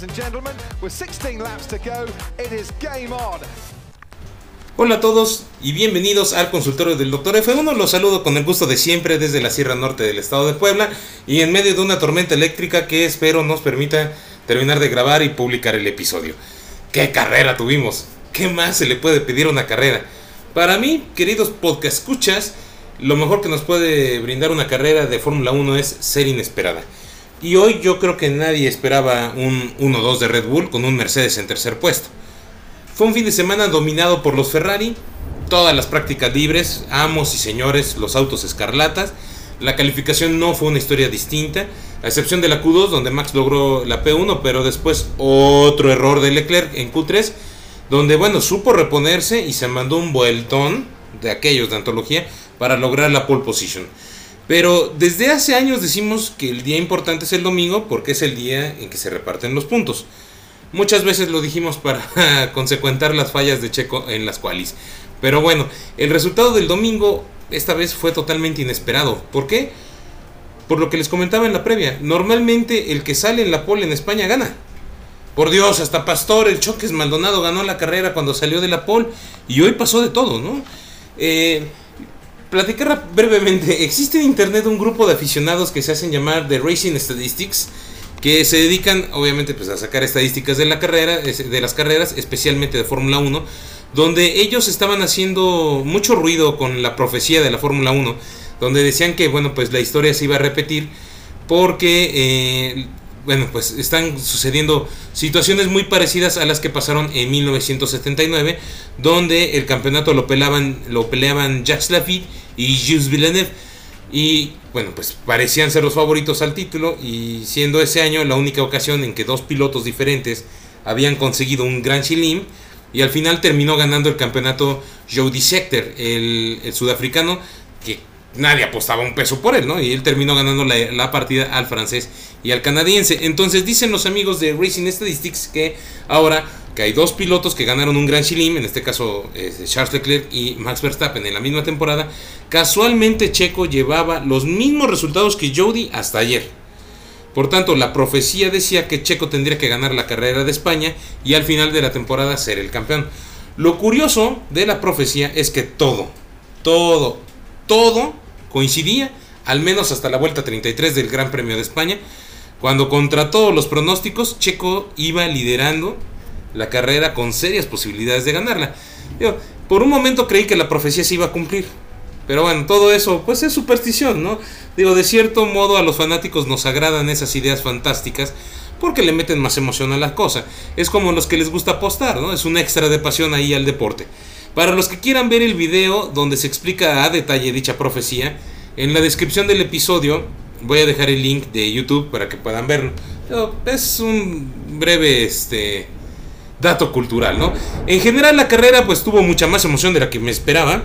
ladies and gentlemen, with 16 laps to go, it is game on. Hola a todos y bienvenidos al consultorio del Dr. F1. Los saludo con el gusto de siempre desde la Sierra Norte del estado de Puebla y en medio de una tormenta eléctrica que espero nos permita terminar de grabar y publicar el episodio. ¡Qué carrera tuvimos! ¿Qué más se le puede pedir a una carrera? Para mí, queridos podcast escuchas, lo mejor que nos puede brindar una carrera de Fórmula 1 es ser inesperada. Y hoy yo creo que nadie esperaba un 1-2 de Red Bull con un Mercedes en tercer puesto. Fue un fin de semana dominado por los Ferrari, todas las prácticas libres, amos y señores, los autos escarlatas. La calificación no fue una historia distinta, a excepción de la Q2 donde Max logró la P1, pero después otro error de Leclerc en Q3, donde bueno, supo reponerse y se mandó un vueltón de aquellos de antología para lograr la pole position. Pero desde hace años decimos que el día importante es el domingo porque es el día en que se reparten los puntos. Muchas veces lo dijimos para consecuentar las fallas de Checo en las qualis. Pero bueno, el resultado del domingo esta vez fue totalmente inesperado. ¿Por qué? Por lo que les comentaba en la previa. Normalmente el que sale en la pole en España gana. Por Dios, hasta Pastor, el Choques Maldonado ganó la carrera cuando salió de la pole. Y hoy pasó de todo, ¿no? Eh, platicar brevemente. Existe en internet un grupo de aficionados que se hacen llamar The Racing Statistics que se dedican obviamente pues a sacar estadísticas de la carrera, de las carreras, especialmente de Fórmula 1, donde ellos estaban haciendo mucho ruido con la profecía de la Fórmula 1, donde decían que bueno, pues la historia se iba a repetir porque eh, bueno, pues están sucediendo situaciones muy parecidas a las que pasaron en 1979, donde el campeonato lo peleaban, lo peleaban Jacques Lafitte y Jules Villeneuve. Y bueno, pues parecían ser los favoritos al título y siendo ese año la única ocasión en que dos pilotos diferentes habían conseguido un Gran Chilim y al final terminó ganando el campeonato Jody Scheckter, el, el, sudafricano, que nadie apostaba un peso por él, ¿no? Y él terminó ganando la, la, partida al francés y al canadiense. Entonces dicen los amigos de Racing Statistics que ahora que hay dos pilotos que ganaron un Gran Chilim, en este caso eh, Charles Leclerc y Max Verstappen en la misma temporada, casualmente Checo llevaba los mismos resultados que Jody hasta ayer. Por tanto, la profecía decía que Checo tendría que ganar la carrera de España y al final de la temporada ser el campeón. Lo curioso de la profecía es que todo, todo, todo coincidía, al menos hasta la vuelta 33 del Gran Premio de España, cuando contra todos los pronósticos Checo iba liderando la carrera con serias posibilidades de ganarla. Digo, por un momento creí que la profecía se iba a cumplir. Pero bueno, todo eso pues es superstición, ¿no? Digo, de cierto modo a los fanáticos nos agradan esas ideas fantásticas porque le meten más emoción a la cosa. Es como los que les gusta apostar, ¿no? Es un extra de pasión ahí al deporte. Para los que quieran ver el video donde se explica a detalle dicha profecía, en la descripción del episodio voy a dejar el link de YouTube para que puedan verlo. Es un breve este dato cultural, ¿no? En general la carrera pues tuvo mucha más emoción de la que me esperaba.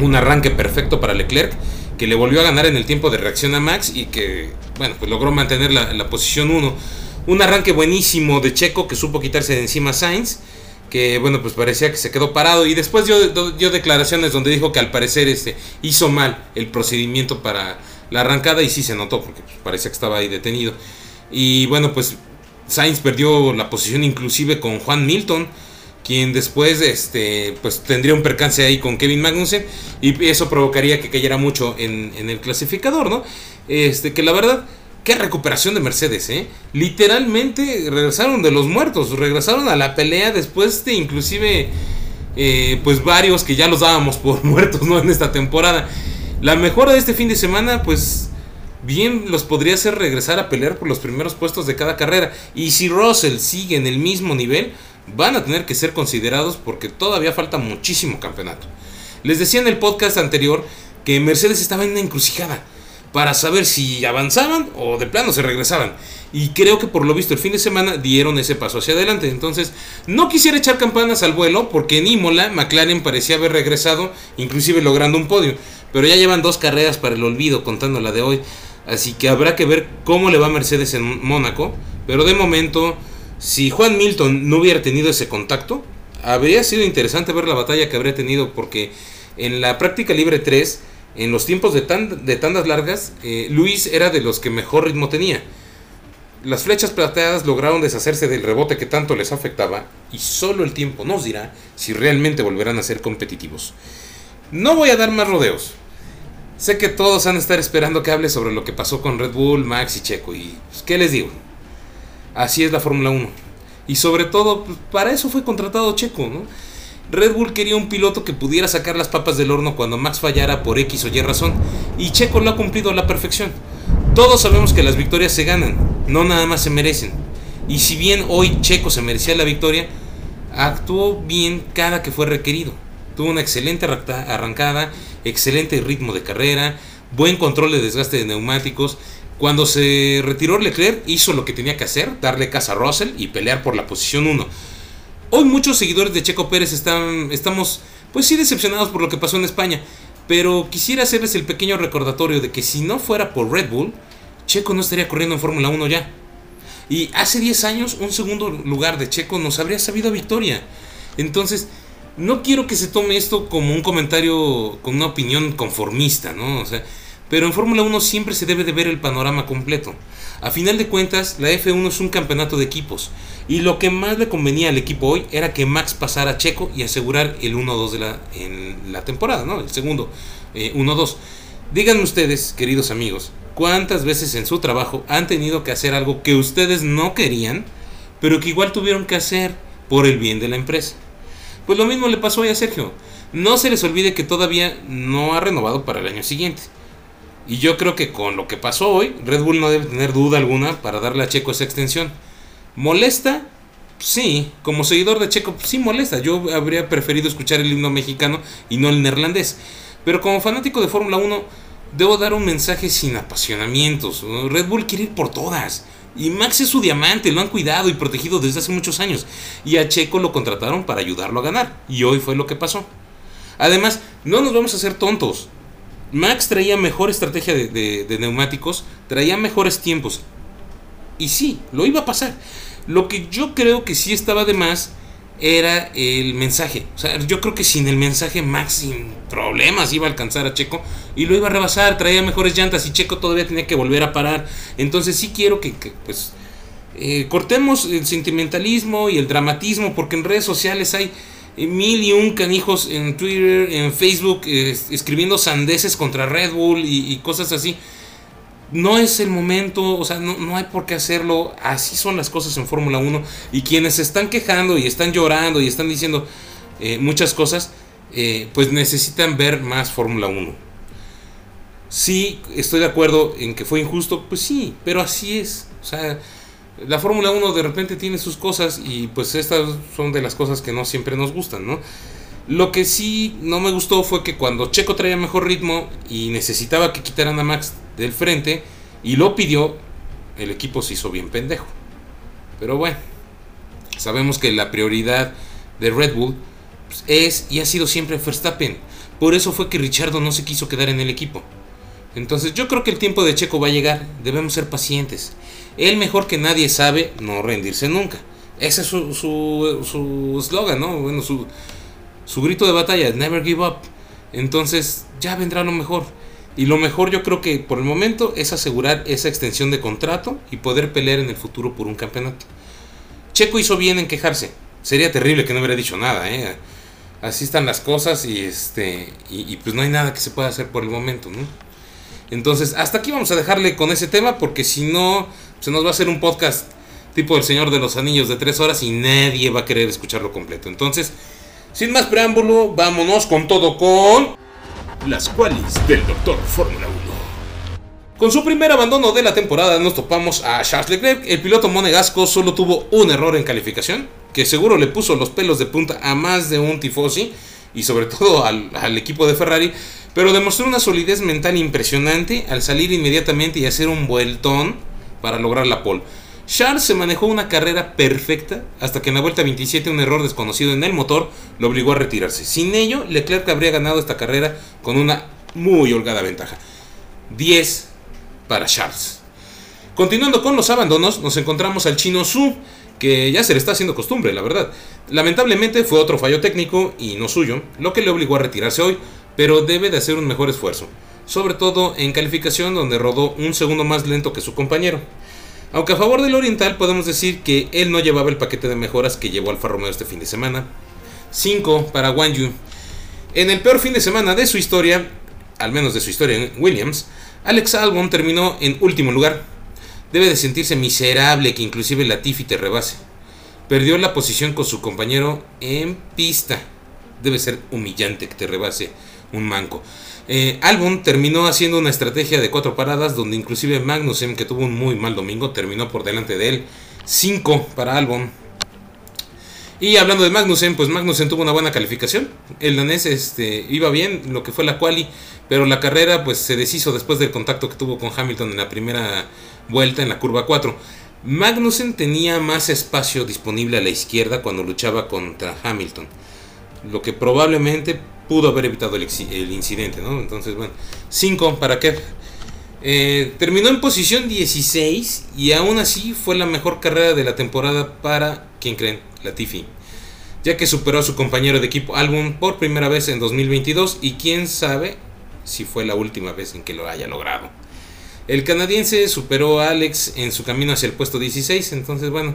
Un arranque perfecto para Leclerc, que le volvió a ganar en el tiempo de reacción a Max y que, bueno, pues logró mantener la, la posición 1. Un arranque buenísimo de Checo que supo quitarse de encima a Sainz, que, bueno, pues parecía que se quedó parado y después dio, dio declaraciones donde dijo que al parecer este, hizo mal el procedimiento para la arrancada y sí se notó porque pues, parecía que estaba ahí detenido. Y bueno, pues Sainz perdió la posición inclusive con Juan Milton, quien después este, pues, tendría un percance ahí con Kevin Magnussen y eso provocaría que cayera mucho en, en, el clasificador, ¿no? Este, que la verdad, qué recuperación de Mercedes, ¿eh? Literalmente regresaron de los muertos, regresaron a la pelea después de inclusive, eh, pues varios que ya los dábamos por muertos, ¿no? En esta temporada. La mejora de este fin de semana, pues bien los podría hacer regresar a pelear por los primeros puestos de cada carrera. Y si Russell sigue en el mismo nivel, van a tener que ser considerados porque todavía falta muchísimo campeonato. Les decía en el podcast anterior que Mercedes estaba en una encrucijada. Para saber si avanzaban o de plano se regresaban. Y creo que por lo visto el fin de semana dieron ese paso hacia adelante. Entonces, no quisiera echar campanas al vuelo porque en Imola McLaren parecía haber regresado, inclusive logrando un podio. Pero ya llevan dos carreras para el olvido contando la de hoy. Así que habrá que ver cómo le va Mercedes en Mónaco. Pero de momento, si Juan Milton no hubiera tenido ese contacto, habría sido interesante ver la batalla que habría tenido porque en la práctica libre 3, en los tiempos de, de tandas largas, eh, Luis era de los que mejor ritmo tenía. Las flechas plateadas lograron deshacerse del rebote que tanto les afectaba y solo el tiempo nos dirá si realmente volverán a ser competitivos. No voy a dar más rodeos. Sé que todos van a estar esperando que hable sobre lo que pasó con Red Bull, Max y Checo y pues, ¿qué les digo? Así es la Fórmula 1. Y sobre todo, pues, para eso fue contratado Checo, ¿no? Red Bull quería un piloto que pudiera sacar las papas del horno cuando Max fallara por X o Y razón, y Checo lo ha cumplido a la perfección. Todos sabemos que las victorias se ganan, no nada más se merecen. Y si bien hoy Checo se merecía la victoria, actuó bien cada que fue requerido. Tuvo una excelente arrancada, excelente ritmo de carrera, buen control de desgaste de neumáticos. Cuando se retiró Leclerc hizo lo que tenía que hacer, darle casa a Russell y pelear por la posición 1. Hoy muchos seguidores de Checo Pérez están, estamos, pues sí, decepcionados por lo que pasó en España. Pero quisiera hacerles el pequeño recordatorio de que si no fuera por Red Bull, Checo no estaría corriendo en Fórmula 1 ya. Y hace 10 años un segundo lugar de Checo nos habría sabido victoria. Entonces, no quiero que se tome esto como un comentario con una opinión conformista, ¿no? O sea, pero en Fórmula 1 siempre se debe de ver el panorama completo. A final de cuentas, la F1 es un campeonato de equipos. Y lo que más le convenía al equipo hoy era que Max pasara a Checo y asegurar el 1-2 de la, en la temporada, ¿no? El segundo 1-2. Eh, Díganme ustedes, queridos amigos, cuántas veces en su trabajo han tenido que hacer algo que ustedes no querían, pero que igual tuvieron que hacer por el bien de la empresa. Pues lo mismo le pasó hoy a Sergio. No se les olvide que todavía no ha renovado para el año siguiente. Y yo creo que con lo que pasó hoy, Red Bull no debe tener duda alguna para darle a Checo esa extensión. ¿Molesta? Sí, como seguidor de Checo, sí molesta. Yo habría preferido escuchar el himno mexicano y no el neerlandés. Pero como fanático de Fórmula 1, debo dar un mensaje sin apasionamientos. Red Bull quiere ir por todas. Y Max es su diamante, lo han cuidado y protegido desde hace muchos años. Y a Checo lo contrataron para ayudarlo a ganar. Y hoy fue lo que pasó. Además, no nos vamos a hacer tontos. Max traía mejor estrategia de, neumáticos, traía mejores tiempos. Y sí, lo iba a pasar. Lo que yo creo que sí estaba de más era el mensaje. O sea, yo creo que sin el mensaje Max sin problemas iba a alcanzar a Checo y lo iba a rebasar, traía mejores llantas y Checo todavía tenía que volver a parar. Entonces sí quiero que, pues eh, cortemos el sentimentalismo y el dramatismo porque en redes sociales hay mil y un canijos en Twitter, en Facebook, escribiendo sandeces contra Red Bull y, cosas así. No es el momento, o sea, no, hay por qué hacerlo. Así son las cosas en Fórmula 1. Y quienes se están quejando y están llorando y están diciendo eh, muchas cosas, eh, pues necesitan ver más Fórmula 1. Sí, estoy de acuerdo en que fue injusto, pues sí, pero así es. O sea, la Fórmula 1 de repente tiene sus cosas y pues estas son de las cosas que no siempre nos gustan, ¿no? Lo que sí no me gustó fue que cuando Checo traía mejor ritmo y necesitaba que quitaran a Max del frente y lo pidió, el equipo se hizo bien pendejo. Pero bueno, sabemos que la prioridad de Red Bull pues, es y ha sido siempre Verstappen. Por eso fue que Richardo no se quiso quedar en el equipo. Entonces yo creo que el tiempo de Checo va a llegar, debemos ser pacientes. Él mejor que nadie sabe no rendirse nunca. Ese es su eslogan, su, ¿no? Bueno, su, su grito de batalla, never give up. Entonces ya vendrá lo mejor. Y lo mejor yo creo que por el momento es asegurar esa extensión de contrato y poder pelear en el futuro por un campeonato. Checo hizo bien en quejarse. Sería terrible que no hubiera dicho nada, ¿eh? Así están las cosas y este y pues no hay nada que se pueda hacer por el momento, ¿no? Entonces, hasta aquí vamos a dejarle con ese tema porque si no, se nos va a hacer un podcast tipo El Señor de los Anillos de tres horas y nadie va a querer escucharlo completo. Entonces, sin más preámbulo, vámonos con todo con... Las cuales del Doctor Fórmula 1. Con su primer abandono de la temporada nos topamos a Charles Leclerc. El piloto monegasco solo tuvo un error en calificación, que seguro le puso los pelos de punta a más de un tifosi y sobre todo al, al equipo de Ferrari, pero demostró una solidez mental impresionante al salir inmediatamente y hacer un vueltón para lograr la pole. Charles se manejó una carrera perfecta hasta que en la vuelta 27 un error desconocido en el motor lo obligó a retirarse. Sin ello, Leclerc habría ganado esta carrera con una muy holgada ventaja. 10 para Charles. Continuando con los abandonos, nos encontramos al chino Su, que ya se le está haciendo costumbre, la verdad. Lamentablemente fue otro fallo técnico y no suyo, lo que le obligó a retirarse hoy, pero debe de hacer un mejor esfuerzo, sobre todo en calificación donde rodó un segundo más lento que su compañero. Aunque a favor del Oriental podemos decir que él no llevaba el paquete de mejoras que llevó Alfa Romeo este fin de semana. 5 para Wang Yu. En el peor fin de semana de su historia, al menos de su historia en Williams, Alex Albon terminó en último lugar. Debe de sentirse miserable que inclusive Latifi te rebase. Perdió la posición con su compañero en pista. Debe ser humillante que te rebase un manco. Eh, Albon terminó haciendo una estrategia de cuatro paradas donde inclusive Magnussen, que tuvo un muy mal domingo, terminó por delante de él. 5 para Albon. Y hablando de Magnussen, pues Magnussen tuvo una buena calificación. El danés este, iba bien, lo que fue la quali, pero la carrera pues se deshizo después del contacto que tuvo con Hamilton en la primera vuelta en la curva 4. Magnussen tenía más espacio disponible a la izquierda cuando luchaba contra Hamilton, lo que probablemente pudo haber evitado el, incidente, ¿no? Entonces, bueno, 5 para Kev. Eh, terminó en posición 16 y aún así fue la mejor carrera de la temporada para, ¿quién creen? Latifi. Ya que superó a su compañero de equipo Albon por primera vez en 2022 y quién sabe si fue la última vez en que lo haya logrado. El canadiense superó a Alex en su camino hacia el puesto 16, entonces bueno,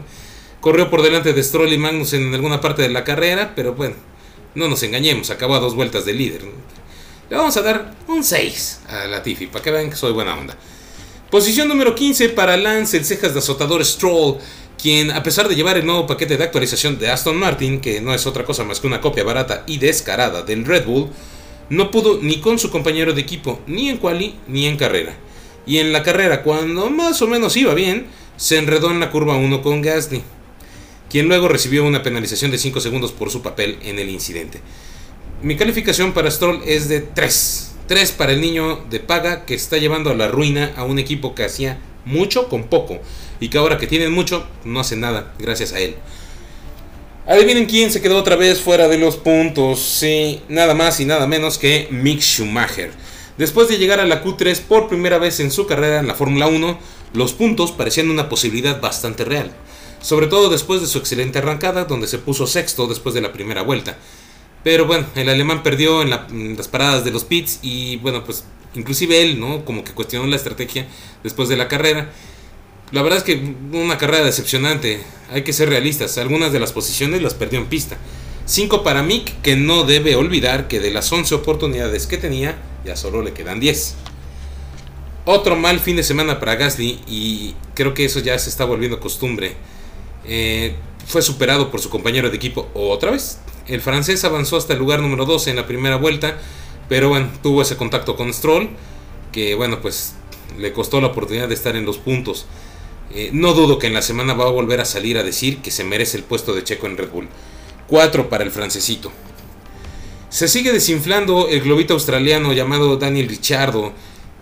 corrió por delante de Stroll y Magnus en alguna parte de la carrera, pero bueno, no nos engañemos, acabó a dos vueltas de líder. Le vamos a dar un 6 a Latifi, para que vean que soy buena onda. Posición número 15 para Lance, el cejas de azotador Stroll, quien a pesar de llevar el nuevo paquete de actualización de Aston Martin, que no es otra cosa más que una copia barata y descarada del Red Bull, no pudo ni con su compañero de equipo, ni en quali ni en carrera. Y en la carrera, cuando más o menos iba bien, se enredó en la curva 1 con Gasly quien luego recibió una penalización de 5 segundos por su papel en el incidente. Mi calificación para Stroll es de 3. 3 para el niño de paga que está llevando a la ruina a un equipo que hacía mucho con poco y que ahora que tienen mucho no hace nada gracias a él. Adivinen quién se quedó otra vez fuera de los puntos. Sí, nada más y nada menos que Mick Schumacher. Después de llegar a la Q3 por primera vez en su carrera en la Fórmula 1, los puntos parecían una posibilidad bastante real sobre todo después de su excelente arrancada, donde se puso sexto después de la primera vuelta. Pero bueno, el alemán perdió en, las paradas de los pits y bueno, pues inclusive él, ¿no? Como que cuestionó la estrategia después de la carrera. La verdad es que una carrera decepcionante, hay que ser realistas, algunas de las posiciones las perdió en pista. 5 para Mick, que no debe olvidar que de las 11 oportunidades que tenía, ya solo le quedan 10. Otro mal fin de semana para Gasly y creo que eso ya se está volviendo costumbre. Eh, fue superado por su compañero de equipo otra vez. El francés avanzó hasta el lugar número 12 en la primera vuelta, pero bueno, tuvo ese contacto con Stroll, que bueno, pues le costó la oportunidad de estar en los puntos. Eh, no dudo que en la semana va a volver a salir a decir que se merece el puesto de Checo en Red Bull. 4 para el francesito. Se sigue desinflando el globito australiano llamado Daniel Ricciardo,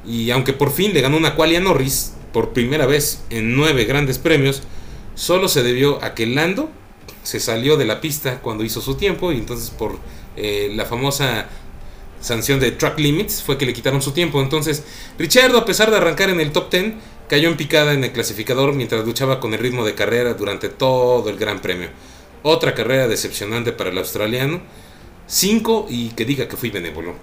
y aunque por fin le ganó una qualia Norris por primera vez en 9 grandes premios, solo se debió a que Lando se salió de la pista cuando hizo su tiempo y entonces por eh, la famosa sanción de track limits fue que le quitaron su tiempo. Entonces, Richardo, a pesar de arrancar en el top 10, cayó en picada en el clasificador mientras luchaba con el ritmo de carrera durante todo el Gran Premio. Otra carrera decepcionante para el australiano. 5 y que diga que fui benévolo.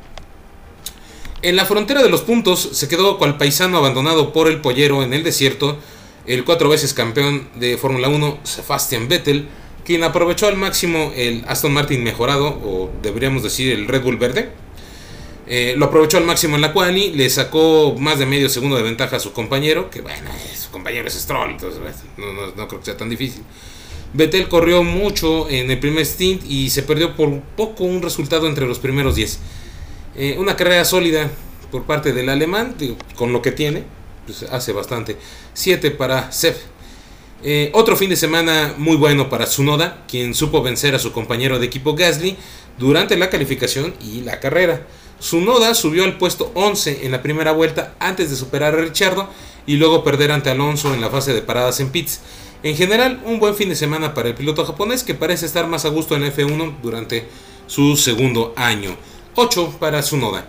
En la frontera de los puntos se quedó cual paisano abandonado por el pollero en el desierto el cuatro veces campeón de Fórmula 1, Sebastian Vettel, quien aprovechó al máximo el Aston Martin mejorado, o deberíamos decir el Red Bull verde. Eh, lo aprovechó al máximo en la quali, le sacó más de medio segundo de ventaja a su compañero, que bueno, su compañero es Stroll, entonces no, creo que sea tan difícil. Vettel corrió mucho en el primer stint y se perdió por poco un resultado entre los primeros 10. Eh, una carrera sólida por parte del alemán, con lo que tiene, pues, hace bastante. 7 para Seb. Eh, otro fin de semana muy bueno para Tsunoda, quien supo vencer a su compañero de equipo Gasly durante la calificación y la carrera. Su Noda subió al puesto 11 en la primera vuelta antes de superar a Richardo y luego perder ante Alonso en la fase de paradas en pits. En general, un buen fin de semana para el piloto japonés que parece estar más a gusto en F1 durante su segundo año. 8 para su Noda.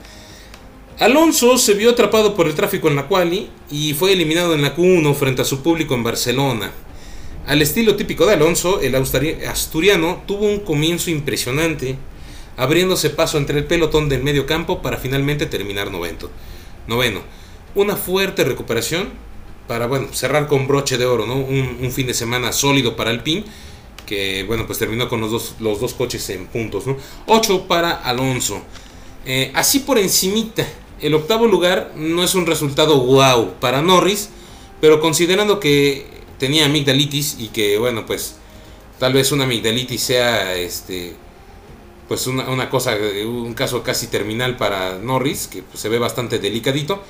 Alonso se vio atrapado por el tráfico en la quali y fue eliminado en la Q1 frente a su público en Barcelona. Al estilo típico de Alonso, el asturiano tuvo un comienzo impresionante, abriéndose paso entre el pelotón del medio campo para finalmente terminar noveno. Una fuerte recuperación para bueno, cerrar con broche de oro, ¿no? un, fin de semana sólido para Alpine, que bueno, pues terminó con los dos, los dos coches en puntos. ¿no? 8 para Alonso. Eh, así por encimita, el octavo lugar no es un resultado wow para Norris, pero considerando que tenía amigdalitis y que, bueno, pues tal vez una amigdalitis sea este pues una, cosa, un caso casi terminal para Norris, que pues, se ve bastante delicadito,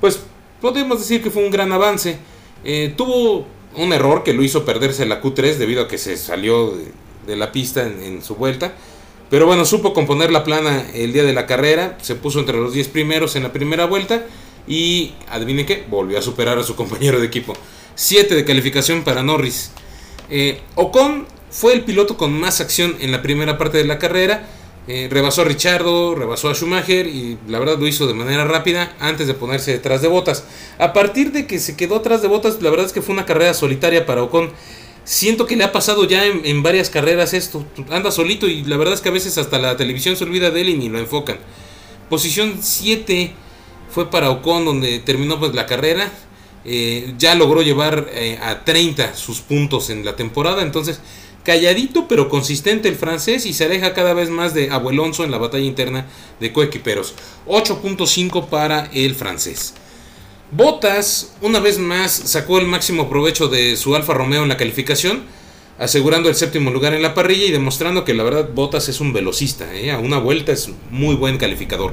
pues podemos decir que fue un gran avance. Eh, tuvo un error que lo hizo perderse la Q3 debido a que se salió de, la pista en, su vuelta. Pero bueno, supo componer la plana el día de la carrera, se puso entre los 10 primeros en la primera vuelta y adivinen qué, volvió a superar a su compañero de equipo. 7 de calificación para Norris. Eh, Ocon fue el piloto con más acción en la primera parte de la carrera. Eh, rebasó a Richardo, rebasó a Schumacher y la verdad lo hizo de manera rápida antes de ponerse detrás de botas. A partir de que se quedó atrás de botas, la verdad es que fue una carrera solitaria para Ocon siento que le ha pasado ya en, varias carreras esto. Anda solito y la verdad es que a veces hasta la televisión se olvida de él y ni lo enfocan. Posición 7 fue para Ocon donde terminó pues la carrera. Eh, ya logró llevar eh, a 30 sus puntos en la temporada. Entonces, calladito pero consistente el francés y se aleja cada vez más de Abuelonso en la batalla interna de coequiperos. 8.5 para el francés. Bottas, una vez más, sacó el máximo provecho de su Alfa Romeo en la calificación, asegurando el séptimo lugar en la parrilla y demostrando que la verdad Bottas es un velocista, ¿eh? a una vuelta es muy buen calificador.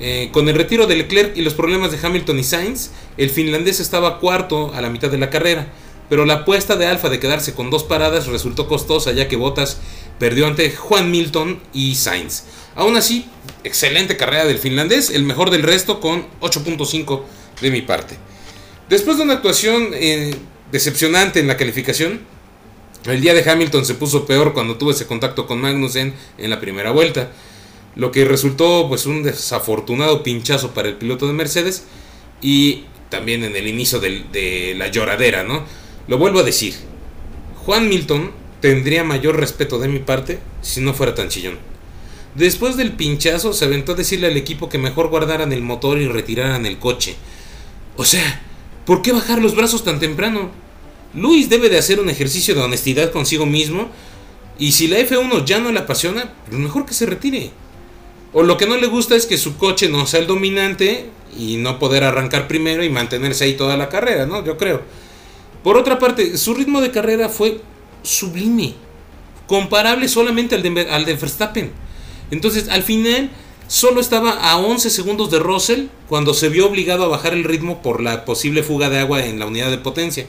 Eh, con el retiro de Leclerc y los problemas de Hamilton y Sainz, el finlandés estaba cuarto a la mitad de la carrera, pero la apuesta de Alfa de quedarse con dos paradas resultó costosa ya que Bottas perdió ante Juan Milton y Sainz. Aún así, excelente carrera del finlandés, el mejor del resto con 8.5 de mi parte. Después de una actuación eh, decepcionante en la calificación, el día de Hamilton se puso peor cuando tuvo ese contacto con Magnussen en la primera vuelta, lo que resultó pues un desafortunado pinchazo para el piloto de Mercedes y también en el inicio de, de la lloradera, ¿no? Lo vuelvo a decir, Juan Milton tendría mayor respeto de mi parte si no fuera tan chillón. Después del pinchazo se aventó a decirle al equipo que mejor guardaran el motor y retiraran el coche. O sea, ¿por qué bajar los brazos tan temprano? Luis debe de hacer un ejercicio de honestidad consigo mismo y si la F1 ya no le apasiona, lo mejor que se retire. O lo que no le gusta es que su coche no sea el dominante y no poder arrancar primero y mantenerse ahí toda la carrera, ¿no? Yo creo. Por otra parte, su ritmo de carrera fue sublime, comparable solamente al de, al de Verstappen. Entonces, al final, Solo estaba a 11 segundos de Russell cuando se vio obligado a bajar el ritmo por la posible fuga de agua en la unidad de potencia.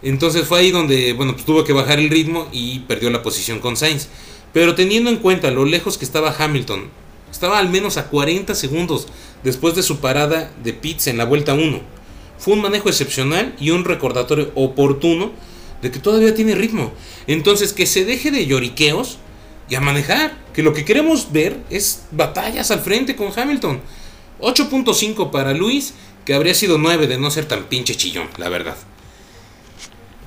Entonces fue ahí donde, bueno, pues tuvo que bajar el ritmo y perdió la posición con Sainz. Pero teniendo en cuenta lo lejos que estaba Hamilton, estaba al menos a 40 segundos después de su parada de pits en la vuelta 1. Fue un manejo excepcional y un recordatorio oportuno de que todavía tiene ritmo. Entonces que se deje de lloriqueos y a manejar. Que lo que queremos ver es batallas al frente con Hamilton. 8.5 para Luis, que habría sido 9 de no ser tan pinche chillón, la verdad.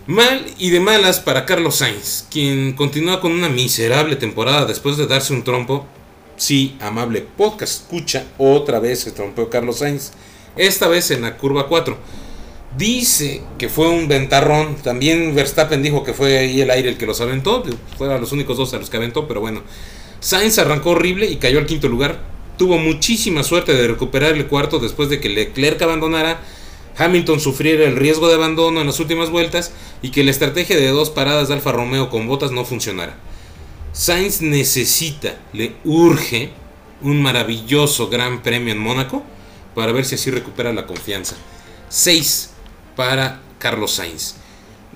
Mal y de malas para Carlos Sainz, quien continúa con una miserable temporada después de darse un trompo. Sí, amable podcast, escucha, otra vez se trompeó Carlos Sainz, esta vez en la curva 4 Dice que fue un ventarrón. También Verstappen dijo que fue ahí el aire el que los aventó. Fueron los únicos dos a los que aventó, pero bueno. Sainz arrancó horrible y cayó al quinto lugar. Tuvo muchísima suerte de recuperar el cuarto después de que Leclerc abandonara. Hamilton sufriera el riesgo de abandono en las últimas vueltas y que la estrategia de dos paradas de Alfa Romeo con botas no funcionara. Sainz necesita, le urge un maravilloso gran premio en Mónaco para ver si así recupera la confianza. 6 para Carlos Sainz.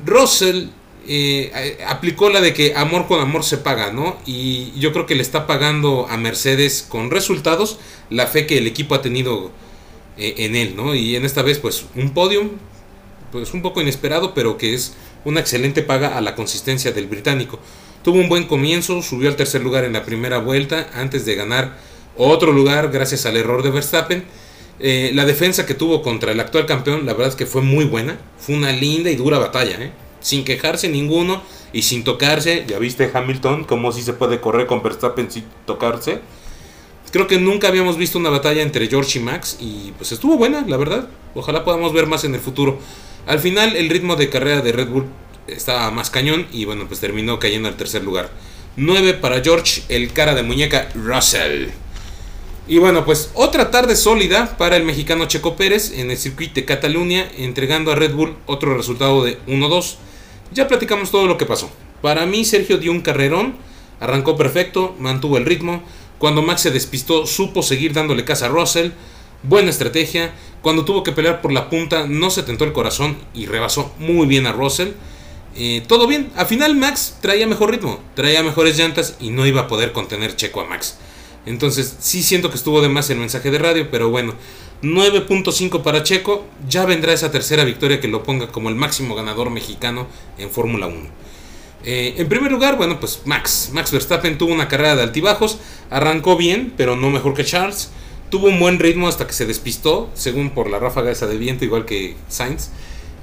Russell eh, aplicó la de que amor con amor se paga, ¿no? Y yo creo que le está pagando a Mercedes con resultados la fe que el equipo ha tenido eh, en él, ¿no? Y en esta vez, pues, un podium, pues un poco inesperado, pero que es una excelente paga a la consistencia del británico. Tuvo un buen comienzo, subió al tercer lugar en la primera vuelta antes de ganar otro lugar gracias al error de Verstappen. Eh, la defensa que tuvo contra el actual campeón, la verdad es que fue muy buena. Fue una linda y dura batalla, ¿eh? sin quejarse ninguno y sin tocarse. Ya viste Hamilton, cómo si se puede correr con Verstappen sin tocarse. Creo que nunca habíamos visto una batalla entre George y Max y pues estuvo buena, la verdad. Ojalá podamos ver más en el futuro. Al final el ritmo de carrera de Red Bull estaba más cañón y bueno, pues terminó cayendo al tercer lugar. 9 para George, el cara de muñeca Russell. Y bueno, pues otra tarde sólida para el mexicano Checo Pérez en el circuito de Cataluña, entregando a Red Bull otro resultado de 1-2. Ya platicamos todo lo que pasó. Para mí Sergio dio un carrerón, arrancó perfecto, mantuvo el ritmo. Cuando Max se despistó, supo seguir dándole casa a Russell. Buena estrategia. Cuando tuvo que pelear por la punta, no se tentó el corazón y rebasó muy bien a Russell. Eh, todo bien. Al final Max traía mejor ritmo, traía mejores llantas y no iba a poder contener Checo a Max. Entonces sí siento que estuvo de más el mensaje de radio, pero bueno. 9.5 para Checo, ya vendrá esa tercera victoria que lo ponga como el máximo ganador mexicano en Fórmula 1. Eh, en primer lugar, bueno, pues Max. Max Verstappen tuvo una carrera de altibajos, arrancó bien, pero no mejor que Charles. Tuvo un buen ritmo hasta que se despistó, según por la ráfaga esa de viento, igual que Sainz.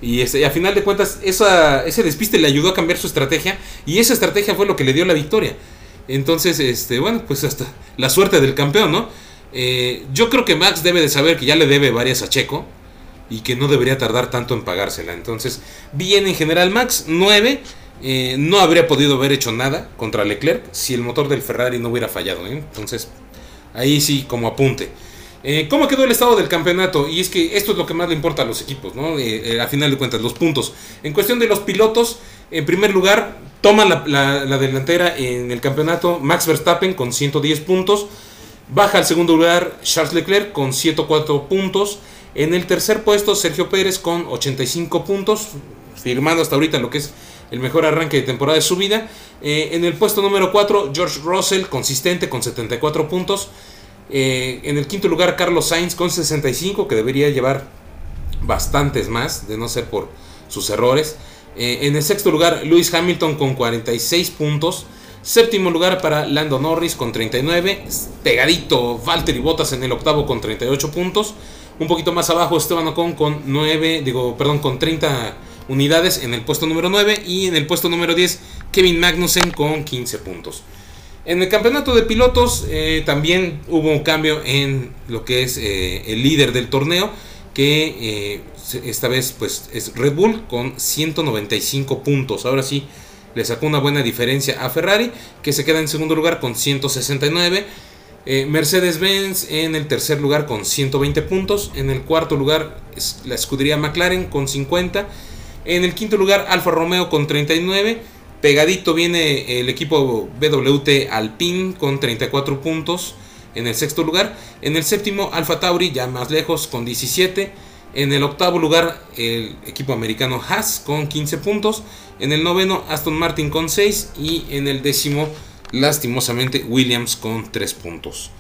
Y, este, a final de cuentas, ese despiste le ayudó a cambiar su estrategia. Y esa estrategia fue lo que le dio la victoria. Entonces, este, bueno, pues hasta la suerte del campeón, ¿no? Eh, yo creo que Max debe de saber que ya le debe varias a Checo y que no debería tardar tanto en pagársela. Entonces, bien en general Max, 9. Eh, no habría podido haber hecho nada contra Leclerc si el motor del Ferrari no hubiera fallado. ¿eh? Entonces, ahí sí, como apunte. ¿Cómo quedó el estado del campeonato? Y es que esto es lo que más le importa a los equipos, ¿no? a final de cuentas, los puntos. En cuestión de los pilotos, en primer lugar, toma la, la delantera en el campeonato Max Verstappen con 110 puntos. Baja al segundo lugar Charles Leclerc con 104 puntos. En el tercer puesto Sergio Pérez con 85 puntos, firmando hasta ahorita lo que es el mejor arranque de temporada de su vida. Eh, en el puesto número 4 George Russell, consistente con 74 puntos. Eh, en el quinto lugar Carlos Sainz con 65, que debería llevar bastantes más, de no ser por sus errores. Eh, en el sexto lugar Lewis Hamilton con 46 puntos. Séptimo lugar para Lando Norris con 39. Pegadito Valtteri Bottas en el octavo con 38 puntos. Un poquito más abajo Esteban Ocon con 9, digo, perdón, con 30 unidades en el puesto número 9 y en el puesto número 10 Kevin Magnussen con 15 puntos. En el campeonato de pilotos eh, también hubo un cambio en lo que es eh, el líder del torneo, que eh, esta vez pues es Red Bull con 195 puntos. Ahora sí, le sacó una buena diferencia a Ferrari, que se queda en segundo lugar con 169. Eh, Mercedes-Benz en el tercer lugar con 120 puntos. En el cuarto lugar la escudería McLaren con 50. En el quinto lugar Alfa Romeo con 39. Pegadito viene el equipo BWT Alpine con 34 puntos en el sexto lugar. En el séptimo Alfa Tauri ya más lejos con 17. En el octavo lugar el equipo americano Haas con 15 puntos. En el noveno Aston Martin con 6 y en el décimo lastimosamente Williams con 3 puntos.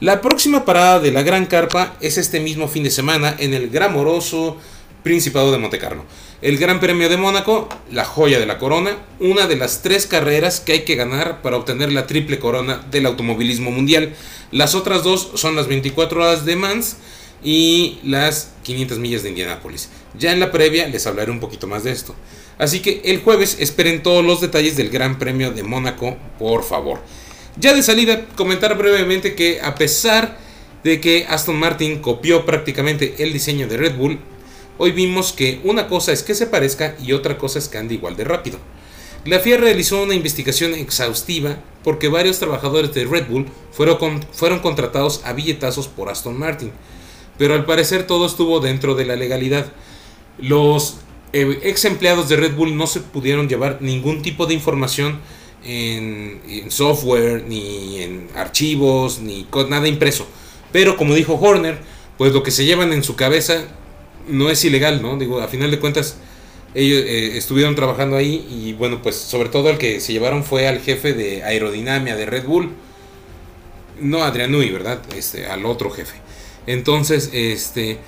La próxima parada de la Gran Carpa es este mismo fin de semana en el gramoroso Principado de Montecarlo. El Gran Premio de Mónaco, la joya de la corona, una de las tres carreras que hay que ganar para obtener la triple corona del automovilismo mundial. Las otras dos son las 24 horas de Mans y las 500 millas de Indianápolis. Ya en la previa les hablaré un poquito más de esto. Así que el jueves esperen todos los detalles del Gran Premio de Mónaco, por favor. Ya de salida, comentar brevemente que a pesar de que Aston Martin copió prácticamente el diseño de Red Bull, hoy vimos que una cosa es que se parezca y otra cosa es que ande igual de rápido. La FIA realizó una investigación exhaustiva porque varios trabajadores de Red Bull fueron, fueron contratados a billetazos por Aston Martin pero al parecer todo estuvo dentro de la legalidad. Los eh, ex empleados de Red Bull no se pudieron llevar ningún tipo de información en, software, ni en archivos, ni con nada impreso. Pero como dijo Horner, pues lo que se llevan en su cabeza no es ilegal, ¿no? Digo, a final de cuentas, ellos eh, estuvieron trabajando ahí y bueno, pues sobre todo el que se llevaron fue al jefe de aerodinámica de Red Bull. No Adrian Nui, ¿verdad? Este, al otro jefe. Entonces, este,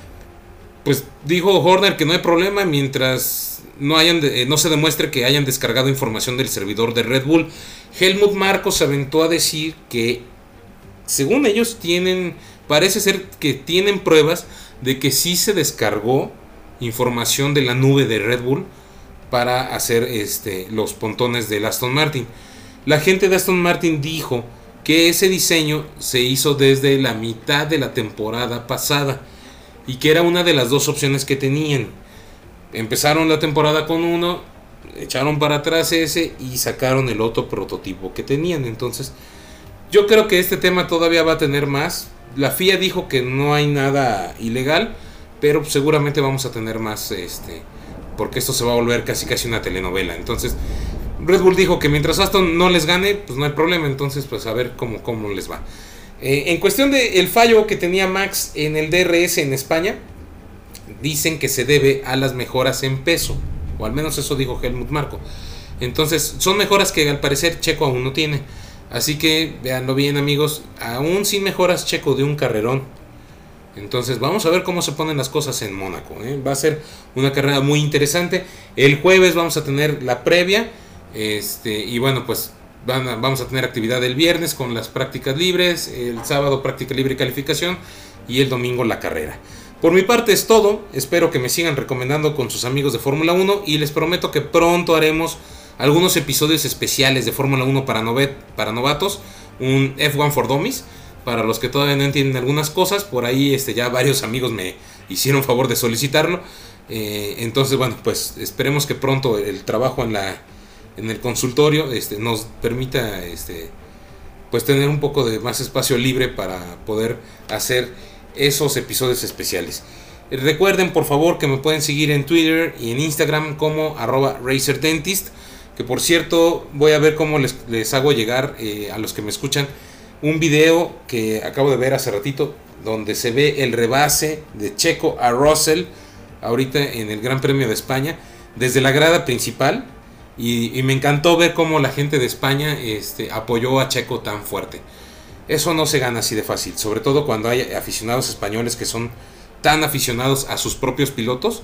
pues dijo Horner que no hay problema mientras no, hayan eh, no se demuestre que hayan descargado información del servidor de Red Bull. Helmut Marcos se aventó a decir que, según ellos, tienen, parece ser que tienen pruebas de que sí se descargó información de la nube de Red Bull para hacer este, los pontones del Aston Martin. La gente de Aston Martin dijo que ese diseño se hizo desde la mitad de la temporada pasada y que era una de las dos opciones que tenían. Empezaron la temporada con uno, echaron para atrás ese y sacaron el otro prototipo que tenían. Entonces, yo creo que este tema todavía va a tener más. La FIA dijo que no hay nada ilegal, pero seguramente vamos a tener más este porque esto se va a volver casi casi una telenovela. Entonces, Red Bull dijo que mientras Aston no les gane, pues no hay problema. Entonces, pues a ver cómo, cómo les va. Eh, en cuestión del fallo que tenía Max en el DRS en España, dicen que se debe a las mejoras en peso. O al menos eso dijo Helmut Marco. Entonces, son mejoras que al parecer Checo aún no tiene. Así que, véanlo bien amigos, aún sin mejoras Checo de un carrerón. Entonces, vamos a ver cómo se ponen las cosas en Mónaco. ¿eh? Va a ser una carrera muy interesante. El jueves vamos a tener la previa. Este, y bueno, pues vamos a tener actividad el viernes con las prácticas libres, el sábado práctica libre y calificación y el domingo la carrera. Por mi parte es todo, espero que me sigan recomendando con sus amigos de Fórmula 1 y les prometo que pronto haremos algunos episodios especiales de Fórmula 1 para, para novatos, un F1 for Dummies, para los que todavía no entienden algunas cosas, por ahí este, ya varios amigos me hicieron favor de solicitarlo. Eh, entonces, bueno, pues esperemos que pronto el trabajo en la en el consultorio este, nos permita este, pues tener un poco de más espacio libre para poder hacer esos episodios especiales. Recuerden por favor que me pueden seguir en Twitter y en Instagram como arroba RacerDentist. Que por cierto voy a ver cómo les, les hago llegar eh, a los que me escuchan un video que acabo de ver hace ratito donde se ve el rebase de Checo a Russell ahorita en el Gran Premio de España desde la grada principal y, me encantó ver cómo la gente de España este, apoyó a Checo tan fuerte. Eso no se gana así de fácil, sobre todo cuando hay aficionados españoles que son tan aficionados a sus propios pilotos.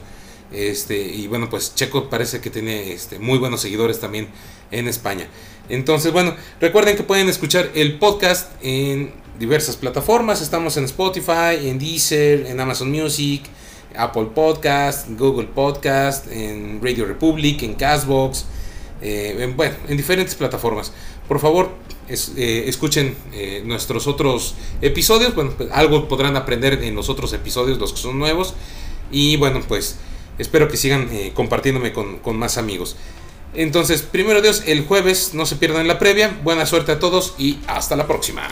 Este, y bueno, pues Checo parece que tiene este, muy buenos seguidores también en España. Entonces, bueno, recuerden que pueden escuchar el podcast en diversas plataformas. Estamos en Spotify, en Deezer, en Amazon Music, Apple Podcast, Google Podcast, en Radio Republic, en Castbox eh, bueno, en diferentes plataformas. Por favor, eh, escuchen eh, nuestros otros episodios. Bueno, pues, algo podrán aprender en los otros episodios, los que son nuevos. Y bueno, pues espero que sigan compartiéndome con, con más amigos. Entonces, primero Dios, el jueves no se pierdan la previa. Buena suerte a todos y hasta la próxima.